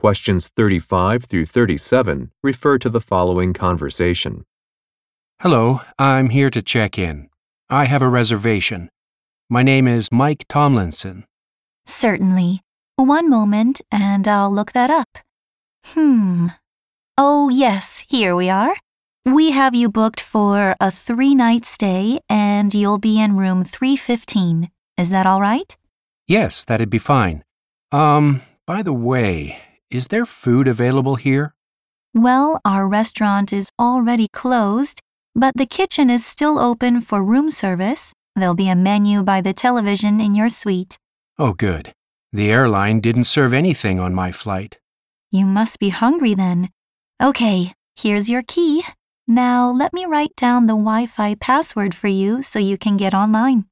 Questions 35 through 37 refer to the following conversation. Hello, I'm here to check in. I have a reservation. My name is Mike Tomlinson. Certainly. One moment, and I'll look that up. Hmm. Oh, yes, here we are. We have you booked for a three night stay, and you'll be in room 315. Is that all right? Yes, that'd be fine. Um, by the way, is there food available here? Well, our restaurant is already closed, but the kitchen is still open for room service. There'll be a menu by the television in your suite. Oh, good. The airline didn't serve anything on my flight. You must be hungry then. Okay, here's your key. Now let me write down the Wi Fi password for you so you can get online.